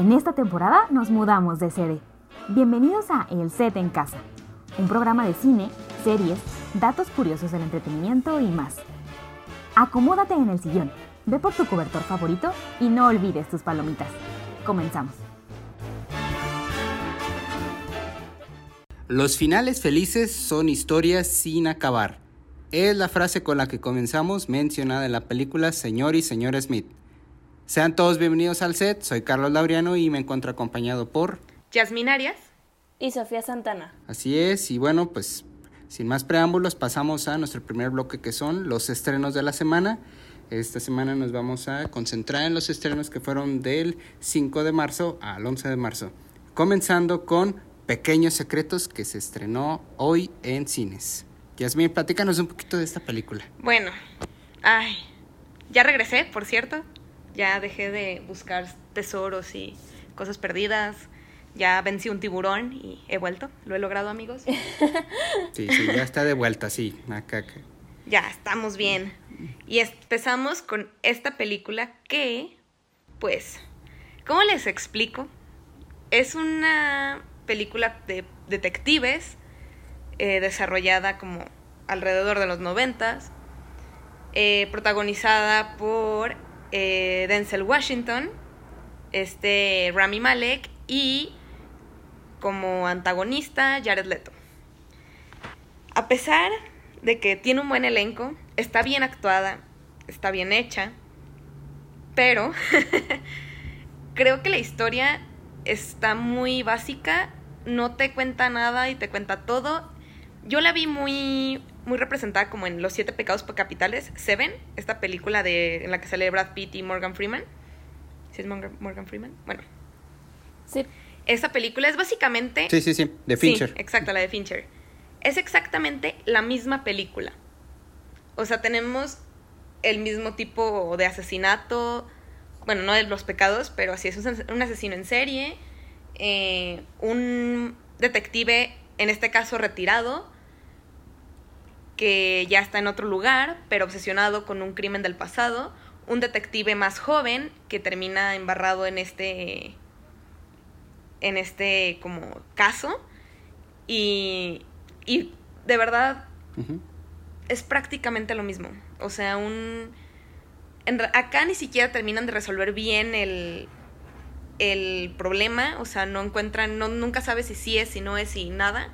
En esta temporada nos mudamos de sede. Bienvenidos a El Set en Casa, un programa de cine, series, datos curiosos del entretenimiento y más. Acomódate en el sillón, ve por tu cobertor favorito y no olvides tus palomitas. Comenzamos. Los finales felices son historias sin acabar. Es la frase con la que comenzamos mencionada en la película Señor y Señora Smith. Sean todos bienvenidos al set, soy Carlos Laureano y me encuentro acompañado por... Yasmin Arias. Y Sofía Santana. Así es, y bueno, pues sin más preámbulos pasamos a nuestro primer bloque que son los estrenos de la semana. Esta semana nos vamos a concentrar en los estrenos que fueron del 5 de marzo al 11 de marzo. Comenzando con Pequeños Secretos que se estrenó hoy en cines. Yasmin, platícanos un poquito de esta película. Bueno, ay, ya regresé, por cierto. Ya dejé de buscar tesoros y cosas perdidas. Ya vencí un tiburón y he vuelto. Lo he logrado, amigos. Sí, sí, ya está de vuelta, sí. Acá, acá. Ya, estamos bien. Y empezamos con esta película que, pues, ¿cómo les explico? Es una película de detectives eh, desarrollada como alrededor de los noventas, eh, protagonizada por eh, Denzel Washington, este Rami Malek y como antagonista Jared Leto. A pesar de que tiene un buen elenco, está bien actuada, está bien hecha, pero creo que la historia está muy básica, no te cuenta nada y te cuenta todo. Yo la vi muy muy representada como en Los Siete Pecados Capitales, Seven, esta película de, en la que sale Brad Pitt y Morgan Freeman. ¿Sí es Morgan, Morgan Freeman? Bueno. Sí. Esa película es básicamente... Sí, sí, sí, de Fincher. Sí, exacto, la de Fincher. Es exactamente la misma película. O sea, tenemos el mismo tipo de asesinato, bueno, no de los pecados, pero así es un asesino en serie, eh, un detective, en este caso retirado, que ya está en otro lugar, pero obsesionado con un crimen del pasado, un detective más joven que termina embarrado en este en este como caso. Y, y de verdad es prácticamente lo mismo. O sea, un en, acá ni siquiera terminan de resolver bien el el problema, o sea, no encuentran, no, nunca sabes si sí es, si no es, si nada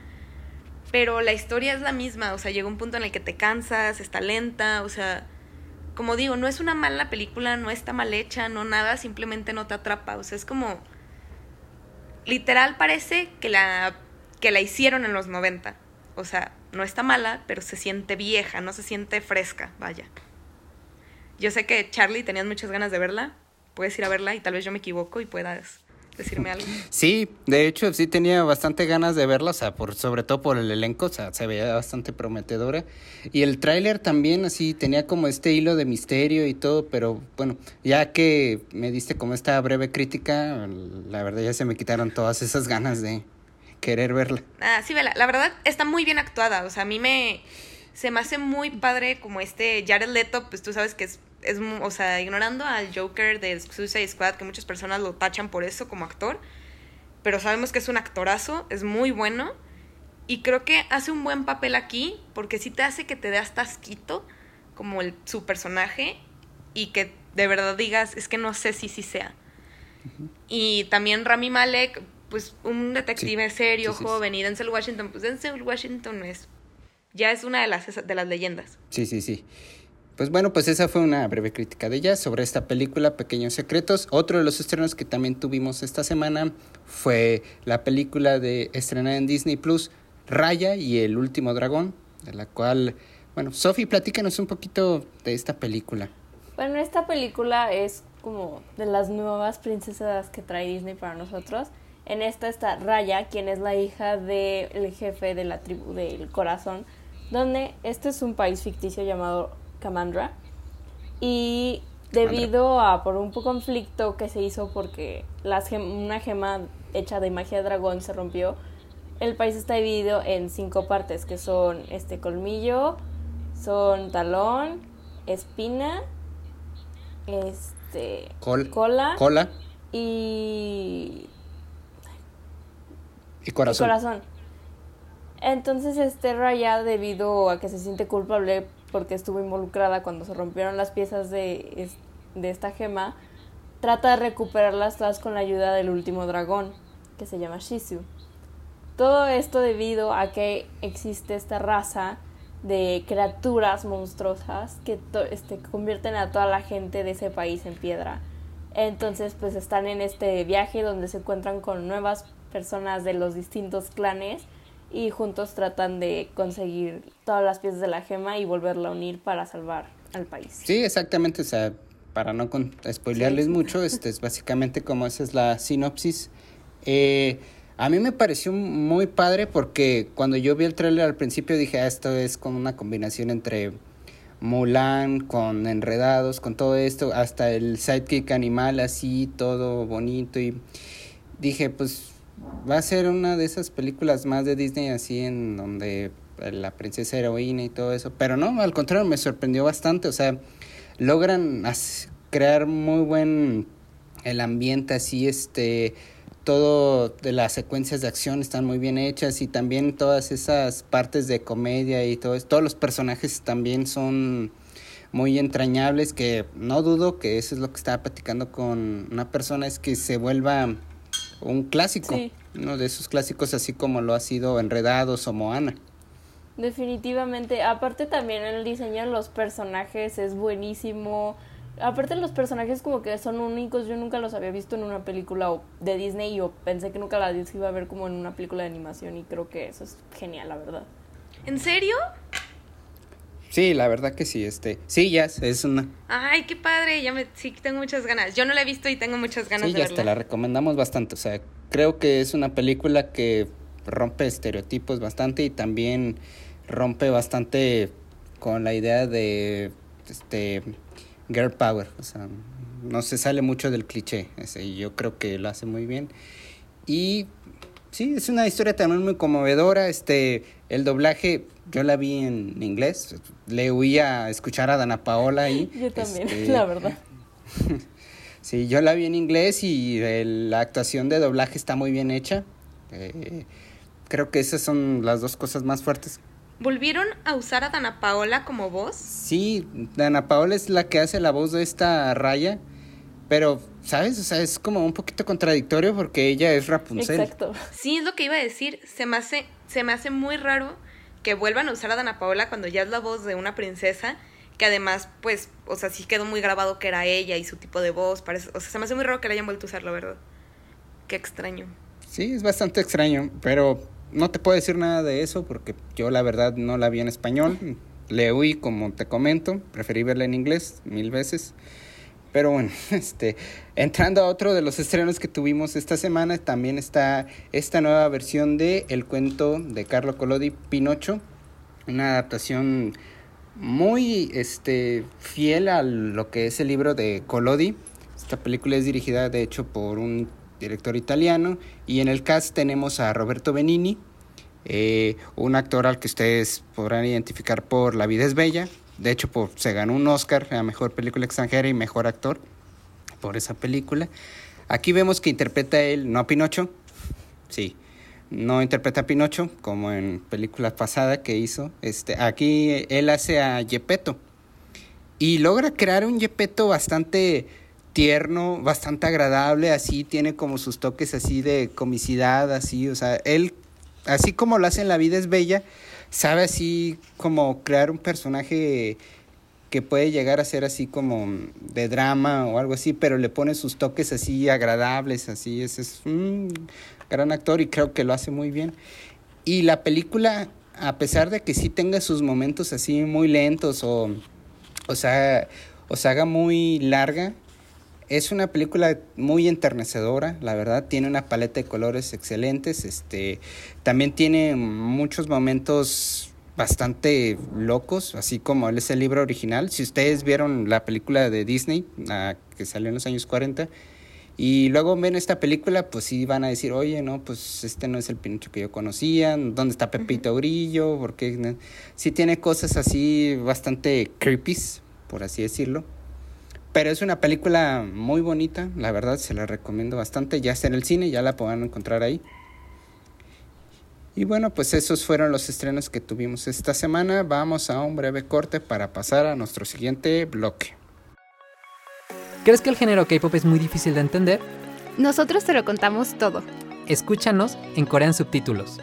pero la historia es la misma, o sea, llega un punto en el que te cansas, está lenta, o sea, como digo, no es una mala película, no está mal hecha, no nada, simplemente no te atrapa, o sea, es como literal parece que la que la hicieron en los 90. O sea, no está mala, pero se siente vieja, no se siente fresca, vaya. Yo sé que Charlie tenías muchas ganas de verla, puedes ir a verla y tal vez yo me equivoco y puedas decirme algo. Sí, de hecho sí tenía bastante ganas de verla, o sea, por, sobre todo por el elenco, o sea, se veía bastante prometedora. Y el tráiler también así tenía como este hilo de misterio y todo, pero bueno, ya que me diste como esta breve crítica, la verdad ya se me quitaron todas esas ganas de querer verla. Ah, sí, vela, la verdad está muy bien actuada, o sea, a mí me... Se me hace muy padre como este Jared Leto, pues tú sabes que es es, o sea, ignorando al Joker de Suicide Squad, que muchas personas lo tachan por eso como actor, pero sabemos que es un actorazo, es muy bueno, y creo que hace un buen papel aquí, porque sí te hace que te dé hasta asquito, como el, su personaje, y que de verdad digas, es que no sé si sí sea. Y también Rami Malek, pues un detective serio, joven, y Denzel Washington, pues Denzel Washington es, ya es una de las, de las leyendas. Sí, sí, sí. Pues bueno, pues esa fue una breve crítica de ella sobre esta película Pequeños Secretos. Otro de los estrenos que también tuvimos esta semana fue la película de estrenada en Disney Plus, Raya y el último dragón, de la cual, bueno, Sofi, platícanos un poquito de esta película. Bueno, esta película es como de las nuevas princesas que trae Disney para nosotros. En esta está Raya, quien es la hija del jefe de la tribu del corazón, donde este es un país ficticio llamado Kamandra. Y debido a por un conflicto que se hizo porque las una gema hecha de magia de dragón se rompió, el país está dividido en cinco partes, que son este colmillo, son talón, espina, este cola, cola y y corazón. corazón. Entonces, este Raya, debido a que se siente culpable porque estuvo involucrada cuando se rompieron las piezas de, de esta gema, trata de recuperarlas todas con la ayuda del último dragón, que se llama Shizu. Todo esto debido a que existe esta raza de criaturas monstruosas que este, convierten a toda la gente de ese país en piedra. Entonces, pues están en este viaje donde se encuentran con nuevas personas de los distintos clanes y juntos tratan de conseguir todas las piezas de la gema y volverla a unir para salvar al país. Sí, exactamente, o sea, para no spoilearles mucho, este es básicamente como esa es la sinopsis. Eh, a mí me pareció muy padre porque cuando yo vi el tráiler al principio dije, ah, esto es como una combinación entre Mulan con Enredados, con todo esto, hasta el sidekick animal así, todo bonito y dije, pues va a ser una de esas películas más de Disney así en donde la princesa heroína y todo eso, pero no, al contrario, me sorprendió bastante, o sea, logran crear muy buen el ambiente así, este, todo de las secuencias de acción están muy bien hechas y también todas esas partes de comedia y todo todos los personajes también son muy entrañables que no dudo que eso es lo que estaba platicando con una persona es que se vuelva un clásico, uno de esos clásicos así como lo ha sido Enredados o Moana. Definitivamente, aparte también el diseño de los personajes es buenísimo. Aparte los personajes como que son únicos, yo nunca los había visto en una película de Disney y yo pensé que nunca las iba a ver como en una película de animación y creo que eso es genial, la verdad. ¿En serio? Sí, la verdad que sí, este, sí, ya es una. Ay, qué padre, ya me, sí tengo muchas ganas. Yo no la he visto y tengo muchas ganas sí, de ya te la recomendamos bastante, o sea, creo que es una película que rompe estereotipos bastante y también rompe bastante con la idea de este girl power, o sea, no se sale mucho del cliché, ese, y yo creo que lo hace muy bien. Y sí, es una historia también muy conmovedora, este el doblaje yo la vi en inglés, le oía a escuchar a Dana Paola ahí. Yo también, este, la verdad. sí, yo la vi en inglés y la actuación de doblaje está muy bien hecha. Eh, creo que esas son las dos cosas más fuertes. ¿Volvieron a usar a Dana Paola como voz? Sí, Dana Paola es la que hace la voz de esta raya, pero, ¿sabes? O sea, es como un poquito contradictorio porque ella es Rapunzel. Exacto. Sí, es lo que iba a decir. Se me hace, se me hace muy raro que vuelvan a usar a Dana Paola cuando ya es la voz de una princesa, que además, pues, o sea, sí quedó muy grabado que era ella y su tipo de voz, parece, o sea, se me hace muy raro que la hayan vuelto a usar, la verdad. Qué extraño. Sí, es bastante extraño, pero no te puedo decir nada de eso porque yo la verdad no la vi en español. Le oí, como te comento, preferí verla en inglés mil veces. Pero bueno, este, entrando a otro de los estrenos que tuvimos esta semana, también está esta nueva versión de El cuento de Carlo Collodi, Pinocho, una adaptación muy este, fiel a lo que es el libro de Collodi. Esta película es dirigida de hecho por un director italiano. Y en el cast tenemos a Roberto Benini, eh, un actor al que ustedes podrán identificar por La vida es bella, de hecho, se ganó un Oscar a Mejor Película Extranjera y Mejor Actor por esa película. Aquí vemos que interpreta él, no a Pinocho, sí, no interpreta a Pinocho como en película pasada que hizo. Este, aquí él hace a Gepetto y logra crear un Gepetto bastante tierno, bastante agradable, así tiene como sus toques así de comicidad, así, o sea, él, así como lo hace en La vida es bella, sabe así como crear un personaje que puede llegar a ser así como de drama o algo así, pero le pone sus toques así agradables, así, es, es un gran actor y creo que lo hace muy bien. Y la película, a pesar de que sí tenga sus momentos así muy lentos o, o sea, o se haga muy larga, Es una película muy enternecedora, la verdad, tiene una paleta de colores excelentes, este, también tiene muchos momentos bastante locos, así como él es el libro original. Si ustedes vieron la película de Disney, la que salió en los años 40, y luego ven esta película, pues sí van a decir, oye, no, pues este no es el Pinocho que yo conocía, ¿dónde está Pepito Grillo? Porque sí tiene cosas así bastante creepy, por así decirlo. Pero es una película muy bonita, la verdad, se la recomiendo bastante. Ya está en el cine, ya la pueden encontrar ahí. Y bueno, pues esos fueron los estrenos que tuvimos esta semana. Vamos a un breve corte para pasar a nuestro siguiente bloque. ¿Crees que el género K-pop es muy difícil de entender? Nosotros te lo contamos todo. Escúchanos en Corean Subtítulos.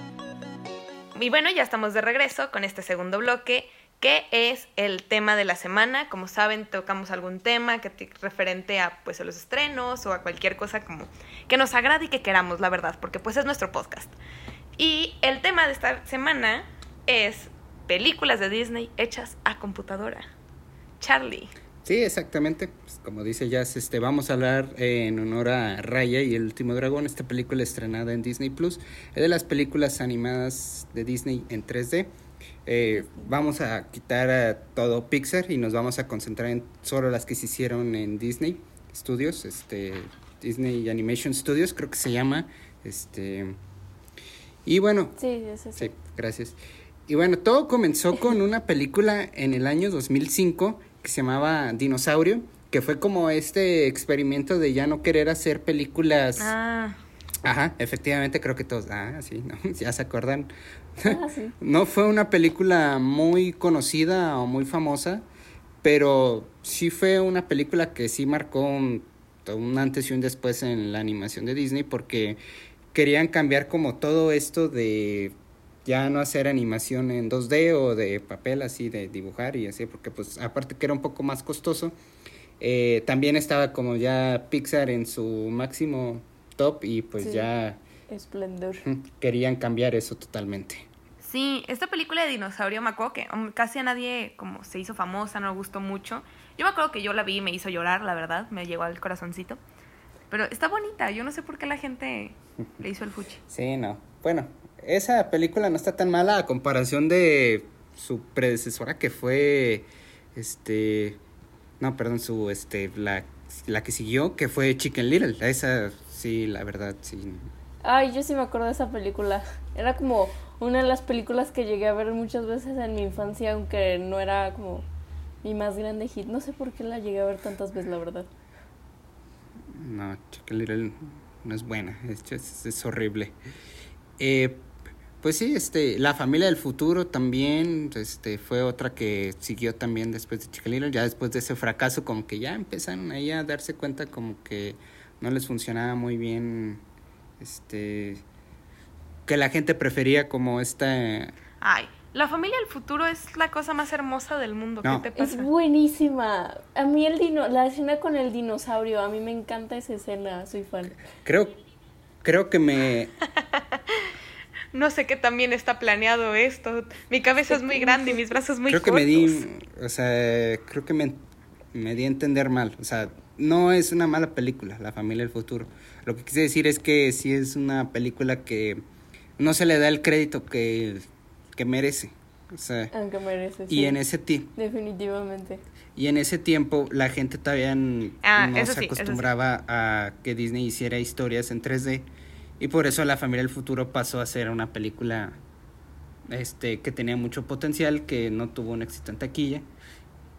Y bueno, ya estamos de regreso con este segundo bloque ¿Qué es el tema de la semana? Como saben, tocamos algún tema que referente a pues a los estrenos o a cualquier cosa como que nos agrade y que queramos, la verdad, porque pues es nuestro podcast. Y el tema de esta semana es películas de Disney hechas a computadora. Charlie. Sí, exactamente. Pues, como dice Jazz, este, vamos a hablar en honor a Raya y el último dragón, esta película estrenada en Disney Plus. Es de las películas animadas de Disney en 3D. Eh, vamos a quitar a todo Pixar y nos vamos a concentrar en solo las que se hicieron en Disney Studios, este, Disney Animation Studios, creo que se llama. Este, y bueno. Sí, sí, gracias. Y bueno, todo comenzó con una película en el año 2005 que se llamaba Dinosaurio, que fue como este experimento de ya no querer hacer películas. Ah. Ajá, efectivamente creo que todos, ah, sí, ¿no? ya se acuerdan. Ah, no fue una película muy conocida o muy famosa, pero sí fue una película que sí marcó un, antes y un después en la animación de Disney porque querían cambiar como todo esto de ya no hacer animación en 2D o de papel así de dibujar y así porque pues aparte que era un poco más costoso eh, también estaba como ya Pixar en su máximo top y pues ya... Esplendor. Querían cambiar eso totalmente. Sí, esta película de dinosaurio me acuerdo que casi a nadie como se hizo famosa, no me gustó mucho. Yo me acuerdo que yo la vi y me hizo llorar, la verdad, me llegó al corazoncito. Pero está bonita, yo no sé por qué la gente le hizo el fuchi. Sí, no. Bueno, esa película no está tan mala a comparación de su predecesora que fue este no, perdón, su este la, la que siguió que fue Chicken Little. Esa Sí, la verdad, sí. Ay, yo sí me acuerdo de esa película. Era como una de las películas que llegué a ver muchas veces en mi infancia, aunque no era como mi más grande hit. No sé por qué la llegué a ver tantas veces, la verdad. No, Chicken Little no es buena, es, es, horrible. Eh, pues sí, este, La Familia del Futuro también, este, fue otra que siguió también después de Chicken Little, ya después de ese fracaso como que ya empezaron ahí a darse cuenta como que no les funcionaba muy bien, este, que la gente prefería como esta... Ay, la familia del futuro es la cosa más hermosa del mundo. ¿Qué te pasa? Es buenísima. A mí el dino, la escena con el dinosaurio, a mí me encanta esa escena, soy fan. Creo, creo que me... no sé qué también está planeado esto. Mi cabeza es muy grande y mis brazos muy creo Creo que me di, o sea, creo que me, me di a entender mal. O sea, no es una mala película, La familia del futuro. Lo que quise decir es que sí es una película que no se le da el crédito que, merece. O sea, Aunque merece, Y en ese tiempo. Definitivamente. Y en ese tiempo la gente todavía ah, no se acostumbraba a que Disney hiciera historias en 3D. Y por eso La familia del futuro pasó a ser una película este, que tenía mucho potencial, que no tuvo un éxito en taquilla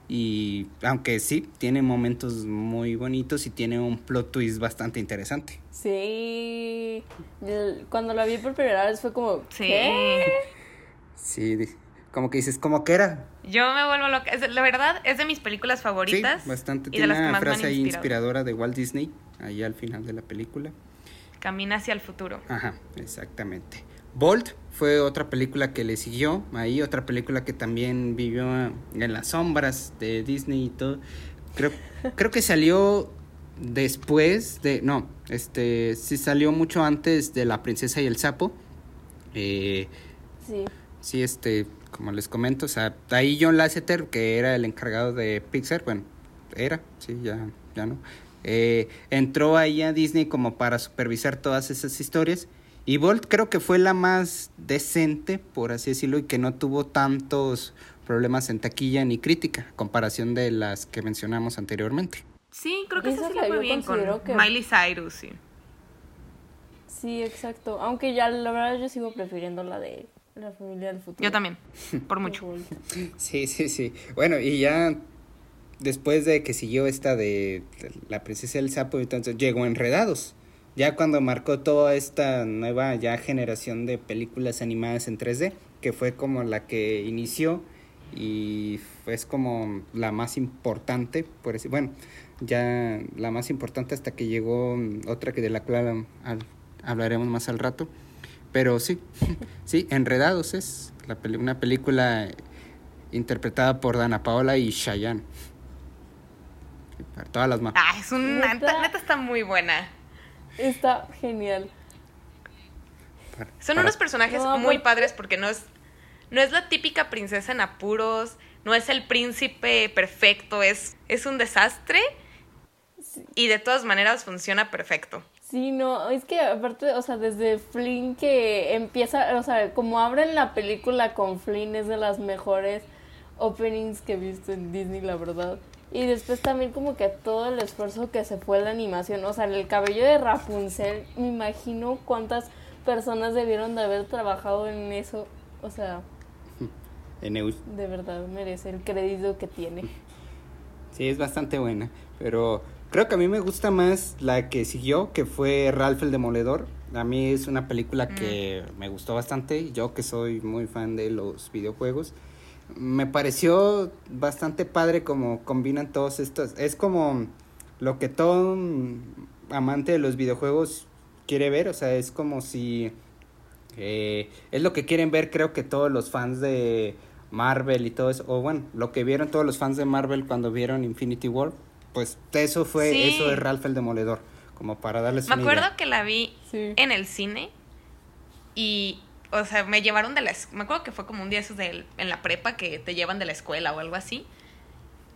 y aunque sí, tiene momentos muy bonitos y tiene un plot twist bastante interesante. Sí. Cuando la vi por primera vez fue como. Sí. Sí, como que dices, ¿cómo que era? Yo me vuelvo loca. La verdad, es de mis películas favoritas. Sí, bastante. tiene una frase ahí inspiradora de Walt Disney, ahí al final de la película. Camina hacia el futuro. Ajá, exactamente. Bolt fue otra película que le siguió, ahí otra película que también vivió en las sombras de Disney y todo. Creo, creo que salió después de, no, este, sí salió mucho antes de La Princesa y el Sapo. Eh, sí. Sí, este, como les comento, o sea, ahí John Lasseter, que era el encargado de Pixar, bueno, era, sí, ya, ya no. eh, entró ahí a Disney como para supervisar todas esas historias. Y Bolt creo que fue la más decente, por así decirlo, y que no tuvo tantos problemas en taquilla ni crítica, a comparación de las que mencionamos anteriormente. Sí, creo que Esa esa sí la fue bien con que- Miley Cyrus, sí. Sí, exacto. Aunque ya la verdad yo sigo prefiriendo la de la familia del futuro. Yo también, por mucho. Sí, sí, sí. Bueno, y ya después de que siguió esta de la princesa del sapo, entonces llegó Enredados. Ya cuando marcó toda esta nueva ya generación de películas animadas en 3D, que fue como la que inició y es como la más importante, por decir, bueno, ya la más importante hasta que llegó mm, otra que de la cual al- hablaremos más al rato. Pero sí, sí, Enredados es la peli- una película interpretada por Dana Paola y Chayanne. Para todas las más. Ah, es un... ¿Neta? Neta, neta está muy buena. Está genial. Son para- unos personajes No, muy padres porque no es, no es la típica princesa en apuros, no es el príncipe perfecto, es, es un desastre y de todas maneras funciona perfecto. Sí, no, es que aparte, o sea, desde Flynn que empieza, o sea, como abren la película con Flynn es de las mejores openings que he visto en Disney, la verdad. Y después también como que todo el esfuerzo que se fue en la animación, o sea, el cabello de Rapunzel, me imagino cuántas personas debieron de haber trabajado en eso, o sea, En de verdad merece el crédito que tiene. Sí, es bastante buena. Pero creo que a mí me gusta más la que siguió, que fue Ralph el Demoledor. A mí es una película que me gustó bastante. Yo que soy muy fan de los videojuegos. Me pareció bastante padre como combinan todos estos. Es como lo que todo amante de los videojuegos quiere ver. O sea, es como si... eh, es lo que quieren ver creo que todos los fans de Marvel y todo eso. O bueno, lo que vieron todos los fans de Marvel cuando vieron Infinity War. Pues eso fue, Sí. eso es Ralph el Demoledor. Como para darles Me una acuerdo idea. que la vi Sí. en el cine y, o sea, me llevaron de la... Me acuerdo que fue como un día esos del- en la prepa que te llevan de la escuela o algo así.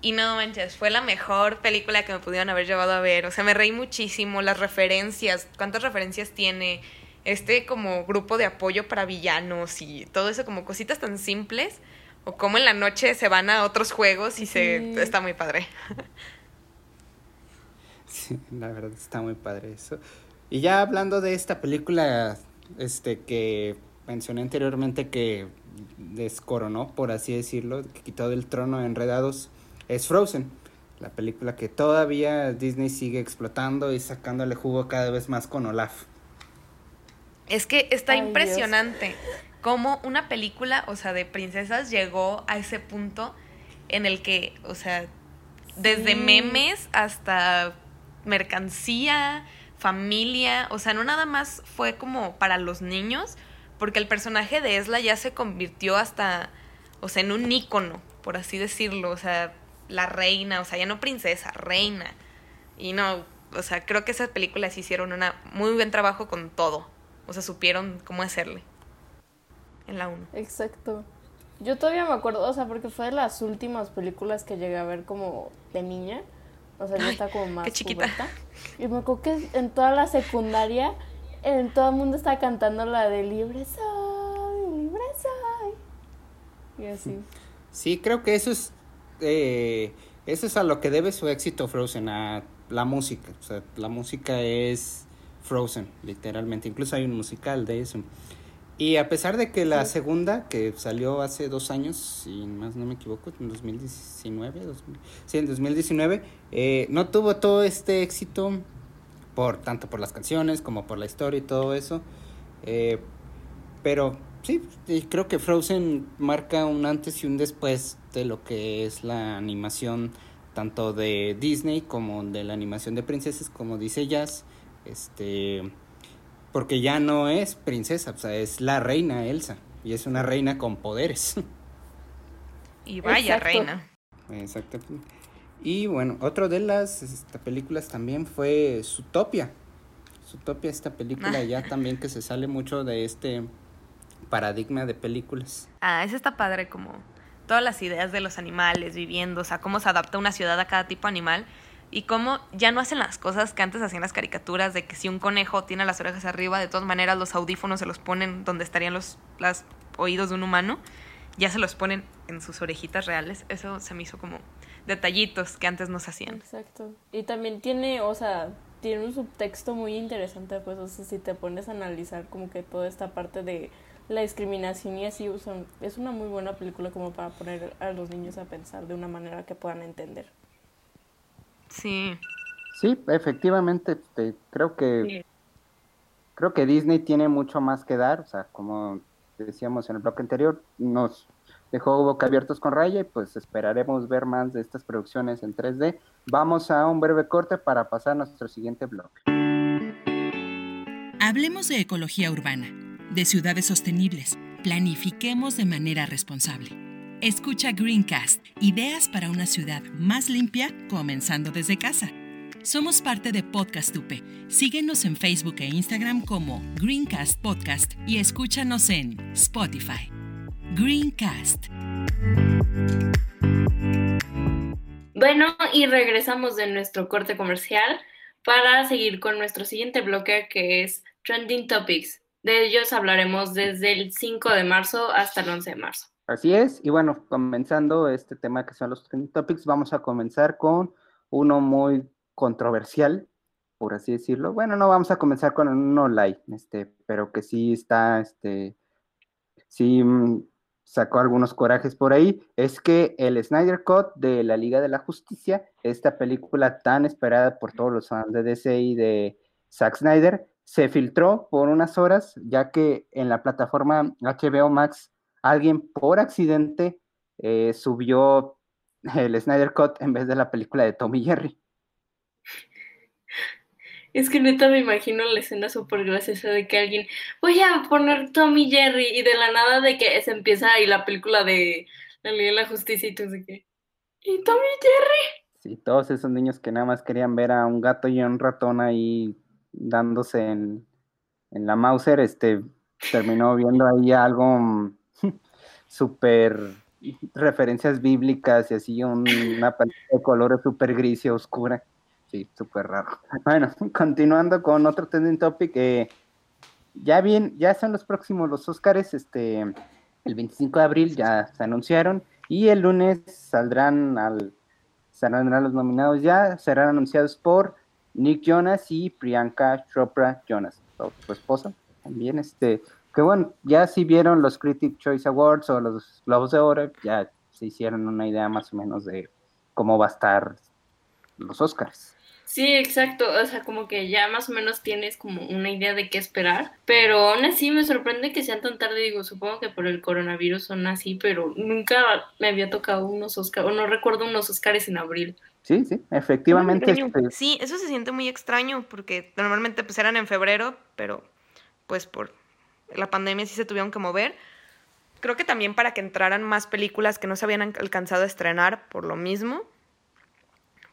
Y no manches, fue la mejor película que me pudieron haber llevado a ver. O sea, me reí muchísimo, las referencias, cuántas referencias tiene, este como grupo de apoyo para villanos y todo eso, como cositas tan simples. O como en la noche se van a otros juegos y se Sí. está muy padre. Sí, la verdad está muy padre eso. Y ya hablando de esta película, este que mencioné anteriormente que descoronó, por así decirlo, que quitó del trono a enredados, es Frozen. La película que todavía Disney sigue explotando y sacándole jugo cada vez más con Olaf. Es que está Ay, Dios. impresionante cómo una película, o sea, de princesas llegó a ese punto en el que, o sea, desde Sí. memes hasta mercancía, familia, o sea, no nada más fue como para los niños, porque el personaje de Esla ya se convirtió hasta, o sea, en un ícono, por así decirlo, o sea, la reina, o sea, ya no princesa, reina. Y no, o sea, creo que esas películas hicieron un muy buen trabajo con todo. O sea, supieron cómo hacerle. En la 1. Exacto. Yo todavía me acuerdo, o sea, porque fue de las últimas películas que llegué a ver como de niña. O sea, ya está como más qué chiquita. Y me acuerdo que en toda la secundaria, en todo el mundo estaba cantando la de Libre soy, libre soy. Y así. Sí, creo que eso es eh, eso es a lo que debe su éxito Frozen, a la música. O sea, la música es Frozen, literalmente. Incluso hay un musical de eso. Y a pesar de que la segunda, que salió hace dos años, si más no me equivoco, en 2019, 2000, sí, en 2019, eh, no tuvo todo este éxito por tanto por las canciones como por la historia y todo eso. Eh, pero sí, creo que Frozen marca un antes y un después de lo que es la animación tanto de Disney como de la animación de princesas, como dice Jazz, este porque ya no es princesa, o sea, es la reina Elsa y es una reina con poderes. Y vaya Exacto. reina. Exacto. Y bueno, otro de las esta, películas también fue Zootopia. Zootopia, esta película Ah. ya también que se sale mucho de este paradigma de películas. Ah, ese está padre como todas las ideas de los animales viviendo, o sea, cómo se adapta una ciudad a cada tipo de animal. y cómo ya no hacen las cosas que antes hacían las caricaturas de que si un conejo tiene las orejas arriba, de todas maneras los audífonos se los ponen donde estarían los las oídos de un humano, ya se los ponen en sus orejitas reales. Eso se me hizo como detallitos que antes no se hacían. Exacto. Y también tiene, o sea, tiene un subtexto muy interesante, pues, o sea, si te pones a analizar como que toda esta parte de la discriminación y así, usan, es una muy buena película como para poner a los niños a pensar de una manera que puedan entender. Sí. Sí, efectivamente, este, creo que creo que Disney tiene mucho más que dar, o sea, como decíamos en el bloque anterior, nos dejó boca abiertos con Raya y pues esperaremos ver más de estas producciones en 3D. Vamos a un breve corte para pasar a nuestro siguiente bloque. Hablemos de ecología urbana, de ciudades sostenibles. Planifiquemos de manera responsable. Escucha Greencast, ideas para una ciudad más limpia, comenzando desde casa. Somos parte de Podcast UP. Síguenos en Facebook e Instagram como Greencast Podcast y escúchanos en Spotify. Greencast. Bueno, y regresamos de nuestro corte comercial para seguir con nuestro siguiente bloque que es Trending Topics. De ellos hablaremos desde el 5 de marzo hasta el 11 de marzo. Así es, y bueno, comenzando este tema que son los trending topics, vamos a comenzar con uno muy controversial, por así decirlo. Bueno, no vamos a comenzar con uno light, este, pero que sí está, este, sí mm, sacó algunos corajes por ahí, es que el Snyder Cut de la Liga de la Justicia, esta película tan esperada por todos los fans de DC y de Zack Snyder, se filtró por unas horas, ya que en la plataforma HBO Max alguien por accidente eh, subió el Snyder Cut en vez de la película de Tommy Jerry. Es que neta me imagino la escena súper graciosa de que alguien, voy a poner Tommy Jerry y de la nada de que se empieza ahí la película de la Liga de la Justicia y tú de que, ¿y Tommy Jerry? Sí, todos esos niños que nada más querían ver a un gato y a un ratón ahí dándose en, en la Mauser, este, terminó viendo ahí algo súper referencias bíblicas y así una paleta de colores súper gris y oscura. Sí, súper raro. Bueno, continuando con otro trending topic, eh, ya bien, ya son los próximos los Oscars, este, el 25 de abril ya se anunciaron y el lunes saldrán al, saldrán los nominados ya, serán anunciados por Nick Jonas y Priyanka Chopra Jonas, su esposa, también este, que bueno, ya si vieron los Critic Choice Awards o los Globos de Oro, ya se hicieron una idea más o menos de cómo va a estar los Oscars. Sí, exacto, o sea, como que ya más o menos tienes como una idea de qué esperar, pero aún así me sorprende que sean tan tarde, digo, supongo que por el coronavirus son así, pero nunca me había tocado unos Oscars, o no recuerdo unos Oscars en abril. Sí, sí, efectivamente. Este sí, eso se siente muy extraño, porque normalmente pues eran en febrero, pero pues por la pandemia sí se tuvieron que mover. Creo que también para que entraran más películas que no se habían alcanzado a estrenar por lo mismo,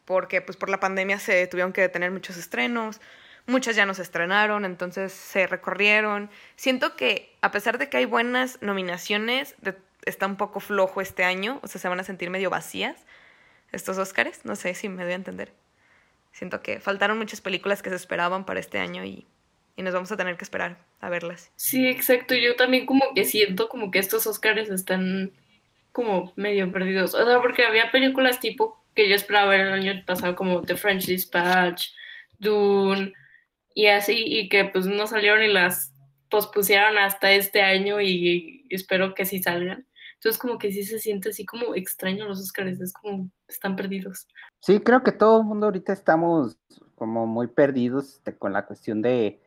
porque pues por la pandemia se tuvieron que detener muchos estrenos, muchas ya no se estrenaron, entonces se recorrieron. Siento que a pesar de que hay buenas nominaciones, está un poco flojo este año, o sea, se van a sentir medio vacías estos Óscares, no sé si me doy a entender. Siento que faltaron muchas películas que se esperaban para este año y y nos vamos a tener que esperar a verlas. Sí, exacto. Yo también como que siento como que estos Oscars están como medio perdidos. O sea, porque había películas tipo que yo esperaba ver el año pasado como The French Dispatch, Dune y así, y que pues no salieron y las pospusieron hasta este año y, espero que sí salgan. Entonces como que sí se siente así como extraño los Oscars, es como están perdidos. Sí, creo que todo el mundo ahorita estamos como muy perdidos este, con la cuestión de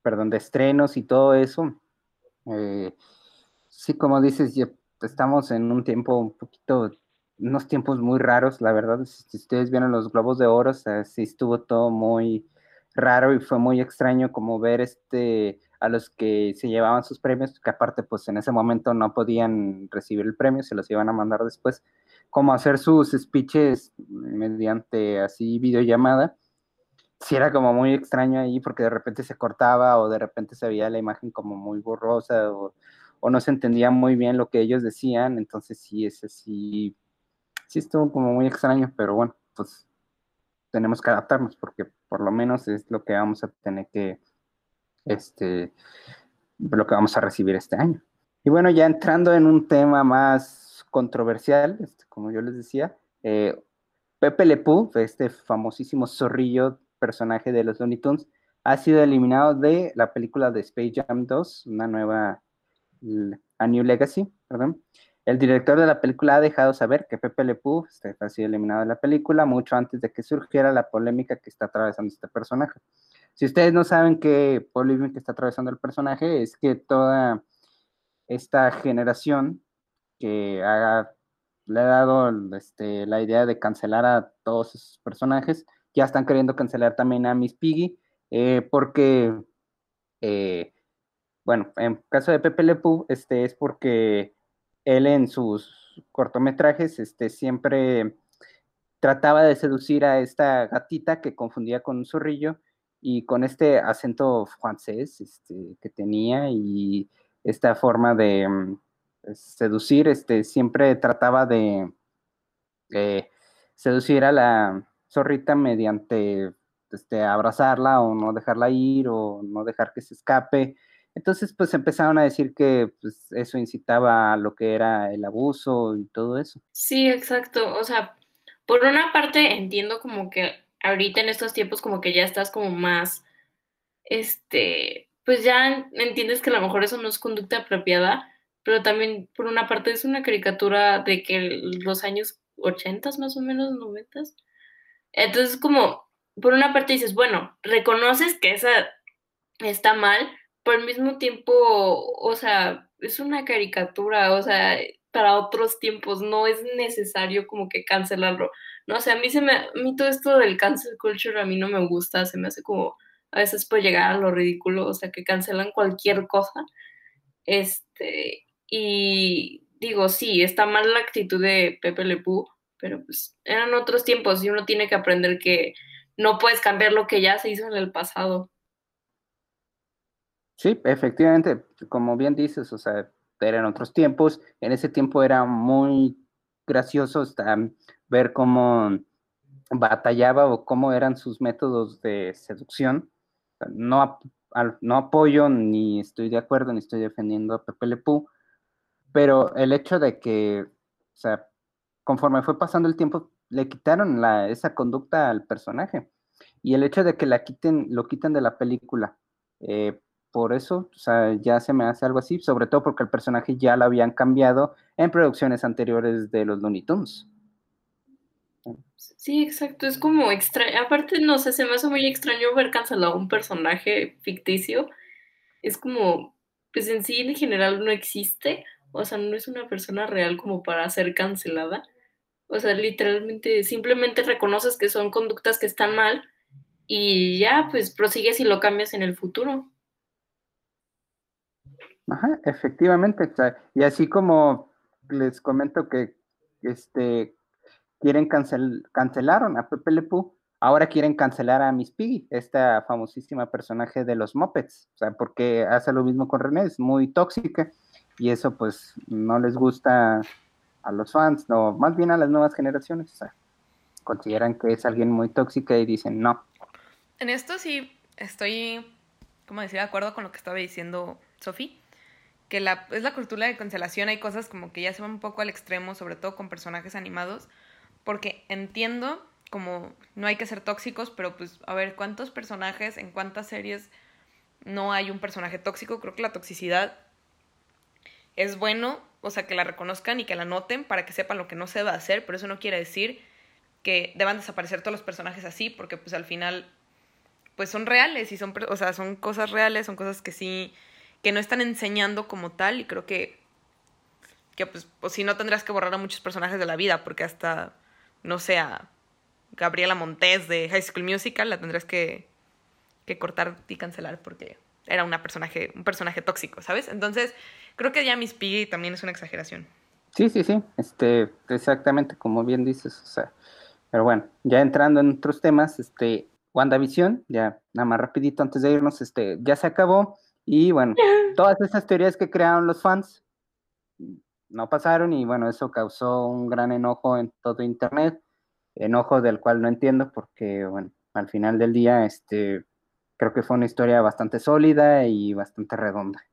perdón, de estrenos y todo eso. Eh, sí, como dices, estamos en un tiempo un poquito, unos tiempos muy raros, la verdad. Si ustedes vieron los Globos de Oro, o sea, sí estuvo todo muy raro y fue muy extraño como ver este a los que se llevaban sus premios, que aparte pues en ese momento no podían recibir el premio, se los iban a mandar después, como hacer sus speeches mediante así videollamada sí era como muy extraño ahí porque de repente se cortaba o de repente se veía la imagen como muy borrosa o, no se entendía muy bien lo que ellos decían, entonces sí, ese sí, sí estuvo como muy extraño, pero bueno, pues tenemos que adaptarnos porque por lo menos es lo que vamos a tener que, este, lo que vamos a recibir este año. Y bueno, ya entrando en un tema más controversial, este, como yo les decía, eh, Pepe Le Pew, este famosísimo zorrillo personaje de los Looney Tunes, ha sido eliminado de la película de Space Jam 2, una nueva, A New Legacy, perdón. El director de la película ha dejado saber que Pepe Le Pew este, ha sido eliminado de la película mucho antes de que surgiera la polémica que está atravesando este personaje. Si ustedes no saben qué polémica está atravesando el personaje, es que toda esta generación que le ha dado este, la idea de cancelar a todos esos personajes, ya están queriendo cancelar también a Miss Piggy, eh, porque, eh, bueno, en caso de Pepe Le Pew, este, es porque él en sus cortometrajes este, siempre trataba de seducir a esta gatita que confundía con un zorrillo y con este acento francés este, que tenía y esta forma de mm, seducir, este, siempre trataba de seducir a la zorrita mediante este, abrazarla o no dejarla ir o no dejar que se escape. Entonces, pues empezaron a decir que pues, eso incitaba a lo que era el abuso y todo eso. Sí, exacto. O sea, por una parte entiendo como que ahorita en estos tiempos como que ya estás como más, este, pues ya entiendes que a lo mejor eso no es conducta apropiada, pero también por una parte es una caricatura de que los años 80 más o menos, 90. Entonces como, por una parte dices, bueno, reconoces que esa está mal, por el mismo tiempo, o sea, es una caricatura, o sea, para otros tiempos no es necesario como que cancelarlo. No o sea, a mí se me, a mí todo esto del cancel culture a mí no me gusta, se me hace como, a veces puede llegar a lo ridículo, o sea, que cancelan cualquier cosa. Este, y digo, sí, está mal la actitud de Pepe Le Pew, pero pues eran otros tiempos y uno tiene que aprender que no puedes cambiar lo que ya se hizo en el pasado. Sí, efectivamente, como bien dices, o sea, eran otros tiempos. En ese tiempo era muy gracioso hasta ver cómo batallaba o cómo eran sus métodos de seducción. No, apoyo ni estoy de acuerdo ni estoy defendiendo a Pepe Le Pew, pero el hecho de que, o sea, conforme fue pasando el tiempo, le quitaron esa conducta al personaje. Y el hecho de que la quiten, lo quiten de la película, eh, por eso, o sea, ya se me hace algo así, sobre todo porque el personaje ya lo habían cambiado en producciones anteriores de los Looney Tunes. Sí, exacto, es como extraño, aparte, no sé, se me hace muy extraño ver cancelado un personaje ficticio, es como, pues en sí en general no existe, o sea, no es una persona real como para ser cancelada, o sea, literalmente, simplemente reconoces que son conductas que están mal y ya, pues prosigues y lo cambias en el futuro. Ajá, efectivamente. Y así como les comento que este quieren cancel, cancelaron a Pepe Le Pew, ahora quieren cancelar a Miss Piggy, esta famosísima personaje de los Muppets, o sea, porque hace lo mismo con René, es muy tóxica y eso pues no les gusta a los fans, no, más bien a las nuevas generaciones, o sea, consideran que es alguien muy tóxica y dicen no. En esto sí estoy, como decir, de acuerdo con lo que estaba diciendo Sofía que es la cultura de cancelación, hay cosas como que ya se van un poco al extremo, sobre todo con personajes animados, porque entiendo como no hay que ser tóxicos, pero pues a ver, ¿cuántos personajes en cuántas series no hay un personaje tóxico? Creo que la toxicidad es bueno, o sea, que la reconozcan y que la noten para que sepan lo que no se debe hacer, pero eso no quiere decir que deban desaparecer todos los personajes así, porque pues al final pues son reales y son, o sea, son cosas reales, son cosas que sí que no están enseñando como tal y creo que, que pues, pues si no tendrás que borrar a muchos personajes de la vida porque hasta, no sé, a Gabriela Montes de High School Musical la tendrás que, que cortar y cancelar porque era una personaje, un personaje tóxico, ¿sabes? Entonces, creo que ya Miss Piggy también es una exageración. Sí, sí, sí, este, exactamente como bien dices, o sea, pero bueno, ya entrando en otros temas, este, WandaVision, ya nada más rapidito antes de irnos, este, ya se acabó, y bueno, todas esas teorías que crearon los fans no pasaron y bueno, eso causó un gran enojo en todo Internet. enojo del cual no entiendo porque, bueno, al final del día, este, creo que fue una historia bastante sólida y bastante redonda.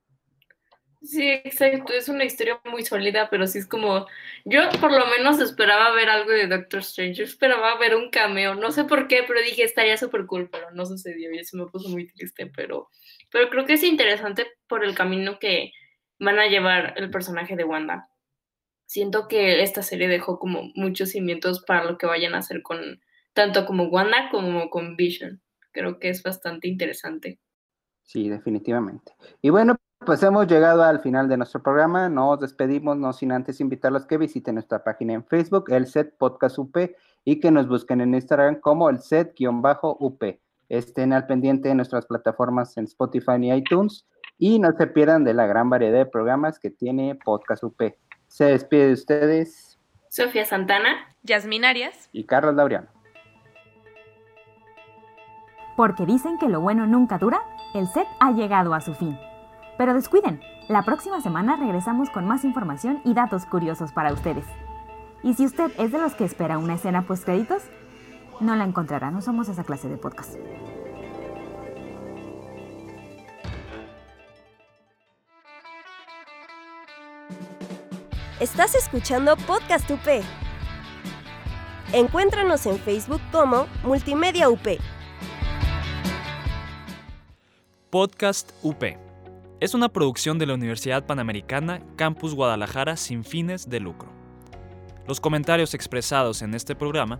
Sí, exacto, es una historia muy sólida, pero sí es como, yo por lo menos esperaba ver algo de Doctor Strange, yo esperaba ver un cameo, no sé por qué, pero dije estaría súper cool, pero no sucedió y eso me puso muy triste, pero, pero creo que es interesante por el camino que van a llevar el personaje de Wanda. Siento que esta serie dejó como muchos cimientos para lo que vayan a hacer con tanto como Wanda como con Vision. Creo que es bastante interesante. Sí, definitivamente. Y bueno, pues hemos llegado al final de nuestro programa. Nos despedimos, no sin antes invitarlos que visiten nuestra página en Facebook, el set podcast UP, y que nos busquen en Instagram como el set-up. Estén al pendiente de nuestras plataformas en Spotify y iTunes y no se pierdan de la gran variedad de programas que tiene Podcast UP. Se despide de ustedes Sofía Santana, Yasmin Arias y Carlos Laureano. Porque dicen que lo bueno nunca dura, el set ha llegado a su fin. Pero descuiden, la próxima semana regresamos con más información y datos curiosos para ustedes. Y si usted es de los que espera una escena post créditos, no la encontrará, no somos esa clase de podcast. Estás escuchando Podcast UP. Encuéntranos en Facebook como Multimedia UP. Podcast UP. Es una producción de la Universidad Panamericana Campus Guadalajara sin fines de lucro. Los comentarios expresados en este programa